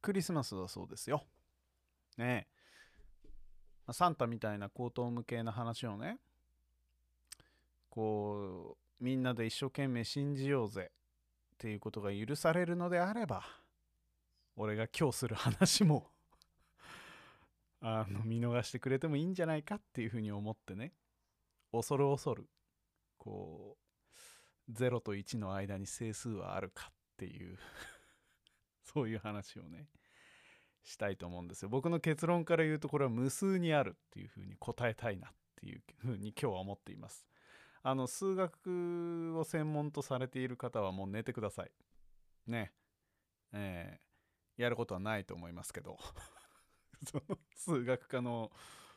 クリスマスだそうですよ。ねえ。サンタみたいな高等無形な話をね、こう、みんなで一生懸命信じようぜっていうことが許されるのであれば、俺が今日する話も あの見逃してくれてもいいんじゃないかっていうふうに思ってね恐る恐るこう0と1の間に整数はあるかっていうそういう話をねしたいと思うんですよ。僕の結論から言うとこれは無数にあるっていうふうに答えたいなっていうふうに今日は思っています。あの数学を専門とされている方はもう寝てください。ね。えーやることはないと思いますけど。その数学科の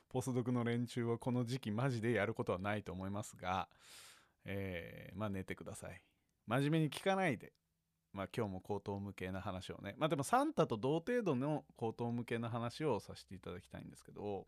ポスドクの連中はこの時期マジでやることはないと思いますが、えーまあ寝てください。真面目に聞かないで。まあ今日も口頭無形な話をね。まあでもサンタと同程度の口頭無形な話をさせていただきたいんですけど。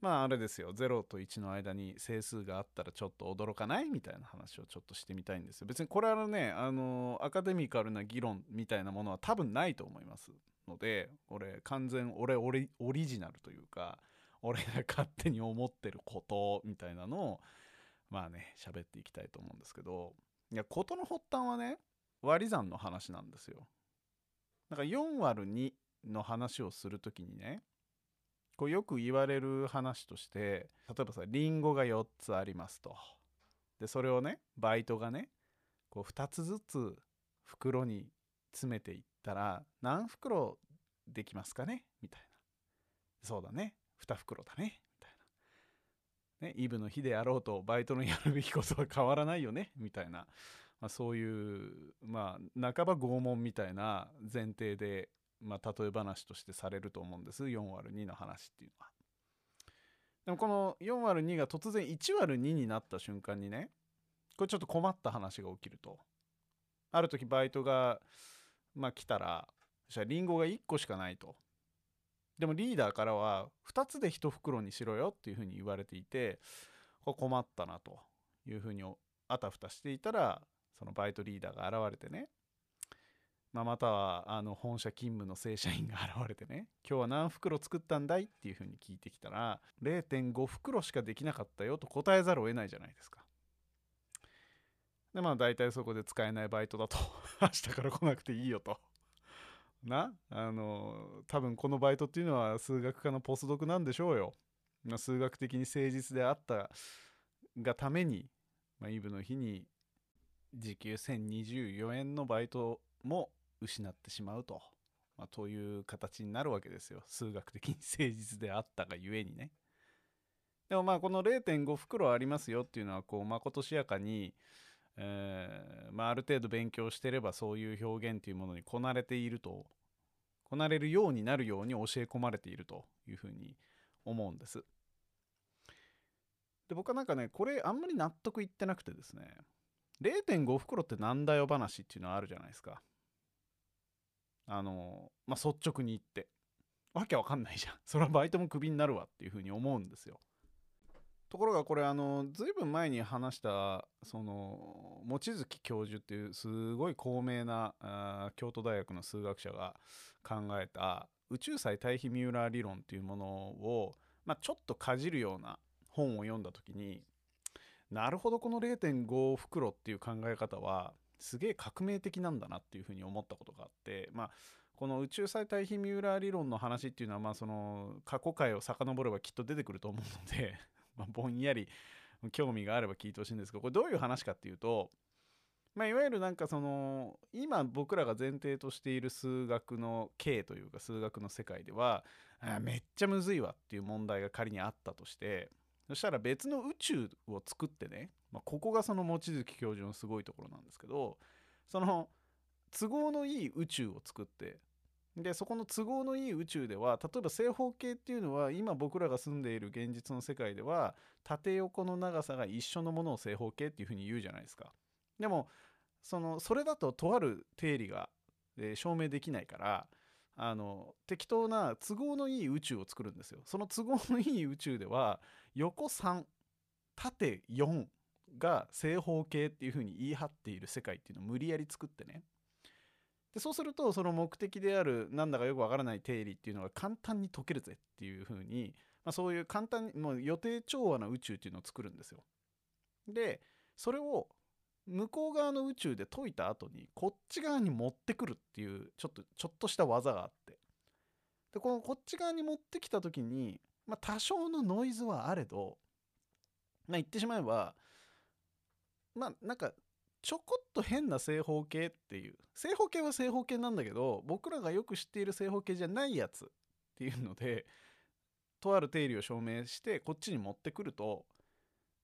まああれですよ。0と1の間に整数があったらちょっと驚かないみたいな話をちょっとしてみたいんですよ。別にこれはねあのアカデミカルな議論みたいなものは多分ないと思いますので俺完全俺オリオリジナルというか俺が勝手に思ってることみたいなのをまあね喋っていきたいと思うんですけど。いや事の発端はね割り算の話なんですよ。だから4割る2の話をするときにねこうよく言われる話として例えばさリンゴが4つありますと。でそれをねバイトがねこう2つずつ袋に詰めていったら何袋できますかね？みたいな。そうだね。2袋だね。みたいな。ねイブの日であろうとバイトのやるべきことは変わらないよね？みたいな、まあ、そういうまあ半ば拷問みたいな前提でまあ、例え話としてされると思うんです4割2の話っていうのは。でもこの4割2が突然1割2になった瞬間にねこれちょっと困った話が起きると。ある時バイトが、まあ、来たらそしたらリンゴが1個しかないと。でもリーダーからは2つで1袋にしろよっていうふうに言われていてこれ困ったなというふうにあたふたしていたらそのバイトリーダーが現れてねまあ、またはあの本社勤務の正社員が現れてね今日は何袋作ったんだい？っていうふうに聞いてきたら0.5袋しかできなかったよと答えざるを得ないじゃないですか。でまあ大体そこで使えないバイトだと 明日から来なくていいよと。な？あの多分このバイトっていうのは数学科のポスドクなんでしょうよ。まあ、数学的に誠実であったがために、まあ、イブの日に時給1024円のバイトも失ってしまうと、まあ、という形になるわけですよ。数学的に誠実であったがゆえにね。でもまあこの0.5袋ありますよっていうのはこうまことしやかに、えーまあ、ある程度勉強してればそういう表現というものにこなれていると。こなれるようになるように教え込まれているというふうに思うんです。で僕はなんかねこれあんまり納得いってなくてですね。0.5袋ってなんだよ話っていうのはあるじゃないですか。あのまあ率直に言って。わけわかんないじゃん。それはバイトもクビになるわっていうふうに思うんですよ。ところがこれあのずいぶん前に話したその望月教授っていうすごい高名なあ京都大学の数学者が考えた宇宙際対比ミューラー理論っていうものを、まあ、ちょっとかじるような本を読んだ時になるほどこの0.5袋っていう考え方はすげえ革命的なんだなっていうふうに思ったことがあってまあこの宇宙際対比ミューラー理論の話っていうのはまあその過去回を遡ればきっと出てくると思うので まぼんやり興味があれば聞いてほしいんですけどこれどういう話かっていうとまあ、いわゆるなんかその今僕らが前提としている数学の形というか数学の世界ではめっちゃむずいわっていう問題が仮にあったとしてそしたら別の宇宙を作ってねまあ、ここがその望月教授のすごいところなんですけどその都合のいい宇宙を作ってでそこの都合のいい宇宙では例えば正方形っていうのは今僕らが住んでいる現実の世界では縦横の長さが一緒のものを正方形っていうふうに言うじゃないですか。でもそのそれだととある定理が、えー、証明できないからあの適当な都合のいい宇宙を作るんですよ。その都合のいい宇宙では横3縦4が正方形っていうふうに言い張っている世界っていうのを無理やり作ってねでそうするとその目的であるなんだかよくわからない定理っていうのが簡単に解けるぜっていうふうに、まあ、そういう簡単にもう予定調和な宇宙っていうのを作るんですよ。でそれを向こう側の宇宙で解いた後にこっち側に持ってくるっていうちょっとちょっとした技があって。でこのこっち側に持ってきた時に、まあ、多少のノイズはあれど、まあ、言ってしまえばまあなんかちょこっと変な正方形っていう正方形は正方形なんだけど僕らがよく知っている正方形じゃないやつっていうのでとある定理を証明してこっちに持ってくると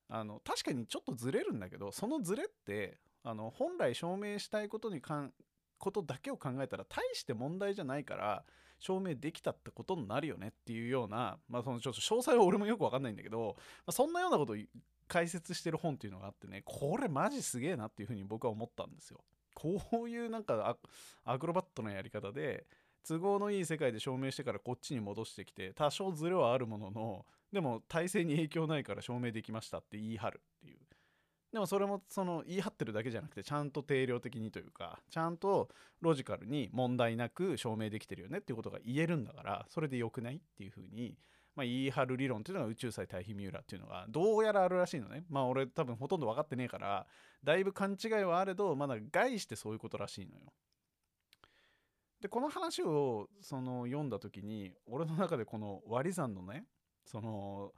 あの確かにちょっとずれるんだけどそのずれってあの本来証明したいことにかんことだけを考えたら大して問題じゃないから証明できたってことになるよねっていうような、まあ、そのちょっと詳細は俺もよく分かんないんだけど、まあ、そんなようなことを解説してる本っていうのがあってねこれマジすげえなっていうふうに僕は思ったんですよ。こういうなんかアクロバットなやり方で都合のいい世界で証明してからこっちに戻してきて多少ズレはあるもののでも体制に影響ないから証明できましたって言い張るっていうでもそれもその言い張ってるだけじゃなくてちゃんと定量的にというかちゃんとロジカルに問題なく証明できてるよねっていうことが言えるんだからそれでよくないっていうふうに、まあ、言い張る理論っていうのが宇宙際対比ミューラっていうのがどうやらあるらしいのねまあ俺多分ほとんど分かってねえからだいぶ勘違いはあれどまだ概してそういうことらしいのよ。でこの話をその読んだ時に俺の中でこの割り算のねその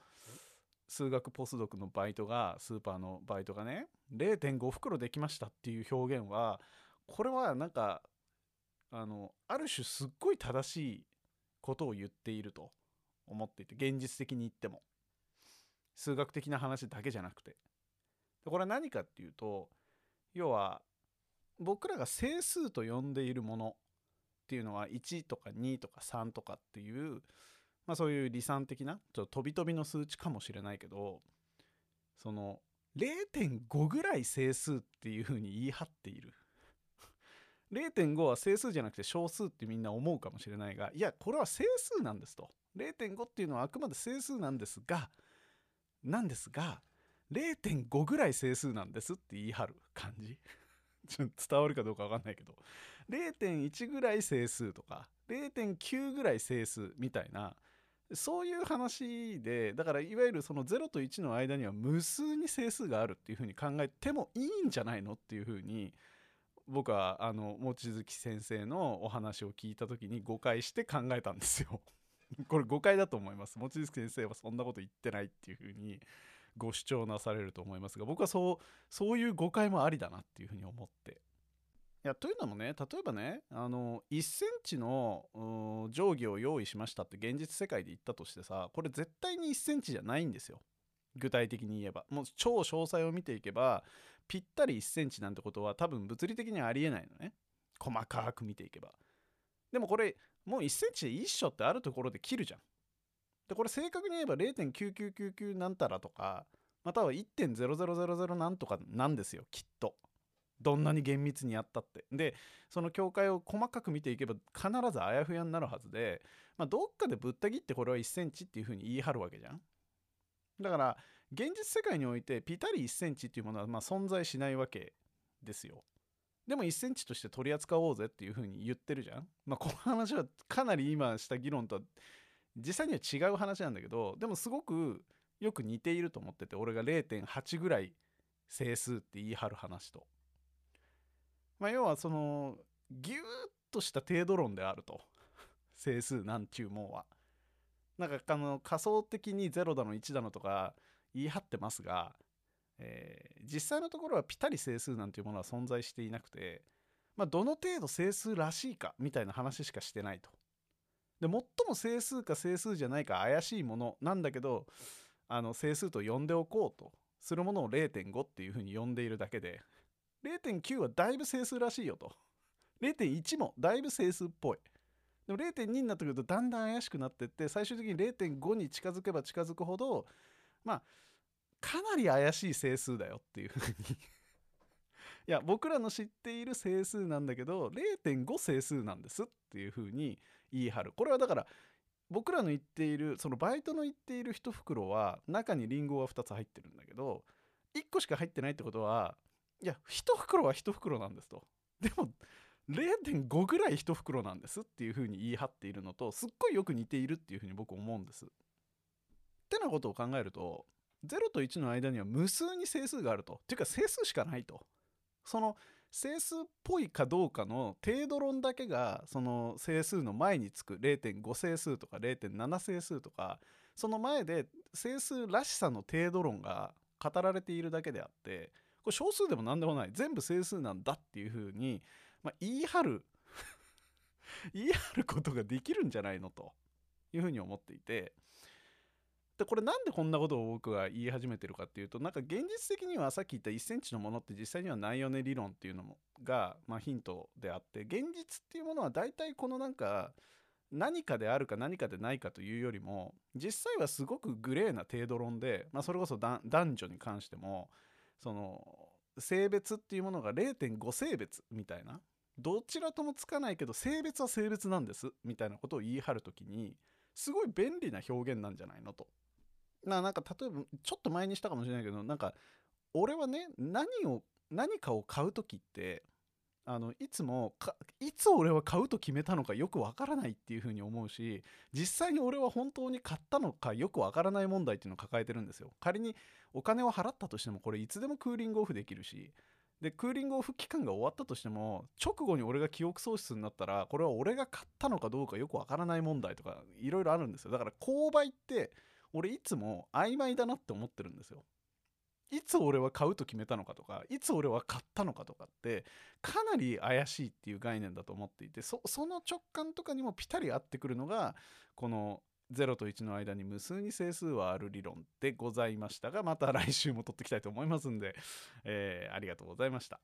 数学ポスドクのバイトがスーパーのバイトがね0.5袋できましたっていう表現はこれはなんかあのある種すっごい正しいことを言っていると思っていて現実的に言っても。数学的な話だけじゃなくて。これは何かっていうと要は僕らが整数と呼んでいるものっていうのは1とか2とか3とかっていうまあ、そういう理算的なちょっと飛び飛びの数値かもしれないけどその0.5ぐらい整数っていうふうに言い張っている。0.5は整数じゃなくて小数ってみんな思うかもしれないがいやこれは整数なんですと。0.5っていうのはあくまで整数なんですがなんですが0.5ぐらい整数なんですって言い張る感じ。ちょっと伝わるかどうか分かんないけど。0.1ぐらい整数とか0.9ぐらい整数みたいなそういう話でだからいわゆるその0と1の間には無数に整数があるっていうふうに考えてもいいんじゃないのっていうふうに僕はあの望月先生のお話を聞いた時に誤解して考えたんですよ。これ誤解だと思います。望月先生はそんなこと言ってないっていうふうにご主張なされると思いますが僕はそうそういう誤解もありだなっていうふうに思ってやというのもね例えばねあの1センチの定規を用意しましたって現実世界で言ったとしてさこれ絶対に1センチじゃないんですよ。具体的に言えば。もう超詳細を見ていけばぴったり1センチなんてことは多分物理的にありえないのね。細かく見ていけば。でもこれもう1センチで一緒ってあるところで切るじゃん。でこれ正確に言えば0.9999なんたらとかまたは1.0000なんとかなんですよきっと。どんなに厳密にやったって。でその境界を細かく見ていけば必ずあやふやになるはずで、まあ、どっかでぶった切ってこれは1センチっていうふうに言い張るわけじゃん。だから現実世界においてピタリ1センチっていうものはま存在しないわけですよ。でも1センチとして取り扱おうぜっていうふうに言ってるじゃん。まあこの話はかなり今した議論とは実際には違う話なんだけどでもすごくよく似ていると思ってて俺が0.8ぐらい整数って言い張る話と。まあ、要はそのギューッとした程度論であると 整数なんちゅうもんは。なんかあの仮想的に0だの1だのとか言い張ってますが、えー、実際のところはピタリ整数なんていうものは存在していなくて、まあ、どの程度整数らしいかみたいな話しかしてないと。で最も整数か整数じゃないか怪しいものなんだけどあの整数と呼んでおこうとするものを0.5っていうふうに呼んでいるだけで0.9はだいぶ整数らしいよと。0.1もだいぶ整数っぽい。でも0.2になってくるとだんだん怪しくなってって最終的に0.5に近づけば近づくほどまあかなり怪しい整数だよっていうふうに いや僕らの知っている整数なんだけど0.5整数なんですっていうふうに言い張るこれはだから僕らの言っているそのバイトの言っている1袋は中にリンゴは2つ入ってるんだけど1個しか入ってないってことはいや1袋は1袋なんですとでも0.5ぐらい1袋なんですっていうふうに言い張っているのとすっごいよく似ているっていうふうに僕思うんです。ってなことを考えると0と1の間には無数に整数があると。っていうか整数しかないと。その整数っぽいかどうかの程度論だけがその整数の前につく0.5整数とか0.7整数とかその前で整数らしさの程度論が語られているだけであってこれ小数でも何でもない。全部整数なんだっていうふうに、まあ、言い張る。言い張ることができるんじゃないのと。いうふうに思っていて。でこれなんでこんなことを僕が言い始めてるかっていうとなんか現実的にはさっき言った1センチのものって実際にはないよね理論っていうのもが、まあ、ヒントであって現実っていうものは大体このなんか何かであるか何かでないかというよりも実際はすごくグレーな程度論で、まあ、それこそ男女に関してもその性別っていうものが0.5性別みたいなどちらともつかないけど性別は性別なんですみたいなことを言い張る時にすごい便利な表現なんじゃないの？と。ななんか例えばちょっと前にしたかもしれないけどなんか俺はね何を何かを買う時ってあのいつもいつ俺は買うと決めたのかよくわからないっていうふうに思うし実際に俺は本当に買ったのかよくわからない問題っていうのを抱えてるんですよ仮にお金を払ったとしてもこれいつでもクーリングオフできるしでクーリングオフ期間が終わったとしても直後に俺が記憶喪失になったらこれは俺が買ったのかどうかよくわからない問題とかいろいろあるんですよだから購買って俺いつも曖昧だなって思ってるんですよ。いつ俺は買うと決めたのかとかいつ俺は買ったのかとかってかなり怪しいっていう概念だと思っていてその直感とかにもピタリ合ってくるのがこの0と1の間に無数に整数はある理論でございましたがまた来週も取っていきたいと思いますんで、えー、ありがとうございました。